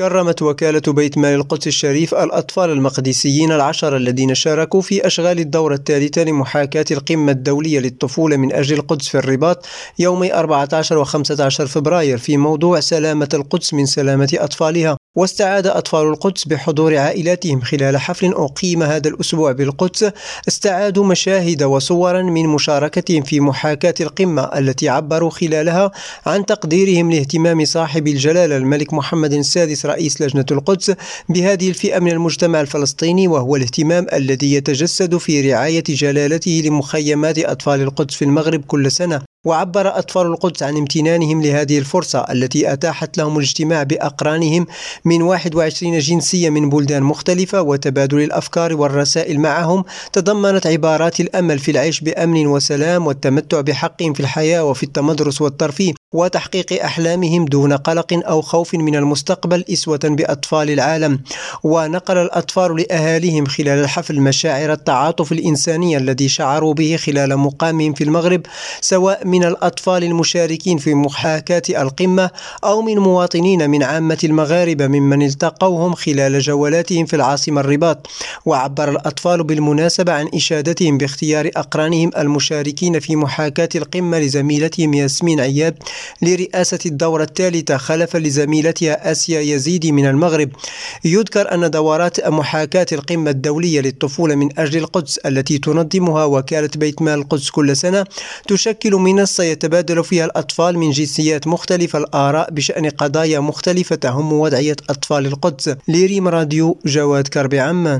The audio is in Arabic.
كرمت وكالة بيت مال القدس الشريف الأطفال المقدسيين العشر الذين شاركوا في أشغال الدورة الثالثة لمحاكاة القمة الدولية للطفولة من أجل القدس في الرباط يومي 14 و 15 فبراير في موضوع سلامة القدس من سلامة أطفالها. واستعاد أطفال القدس بحضور عائلاتهم خلال حفل أقيم هذا الأسبوع بالقدس. استعادوا مشاهد وصورا من مشاركتهم في محاكاة القمة التي عبروا خلالها عن تقديرهم لاهتمام صاحب الجلالة الملك محمد السادس رئيس لجنة القدس بهذه الفئة من المجتمع الفلسطيني وهو الاهتمام الذي يتجسد في رعاية جلالته لمخيمات أطفال القدس في المغرب كل سنة. وعبر أطفال القدس عن امتنانهم لهذه الفرصة التي أتاحت لهم الاجتماع بأقرانهم من 21 جنسية من بلدان مختلفة وتبادل الأفكار والرسائل معهم تضمنت عبارات الأمل في العيش بأمن وسلام والتمتع بحقهم في الحياة وفي التمدرس والترفيه وتحقيق أحلامهم دون قلق أو خوف من المستقبل إسوة بأطفال العالم. ونقل الأطفال لأهاليهم خلال الحفل مشاعر التعاطف الإنساني الذي شعروا به خلال مقامهم في المغرب سواء من الأطفال المشاركين في محاكاة القمة أو من مواطنين من عامة المغاربة ممن التقوهم خلال جولاتهم في العاصمة الرباط. وعبر الأطفال بالمناسبة عن إشادتهم باختيار أقرانهم المشاركين في محاكاة القمة لزميلتهم ياسمين عياب لرئاسة الدورة الثالثة خلفا لزميلتها آسيا يزيدي من المغرب. يذكر أن دورات محاكاة القمة الدولية للطفولة من أجل القدس التي تنظمها وكالة بيت مال القدس كل سنة تشكل منصة يتبادل فيها الأطفال من جنسيات مختلفة. الآراء بشأن قضايا مختلفة تهم وضعية أطفال القدس. لريم راديو جواد كربي عمان.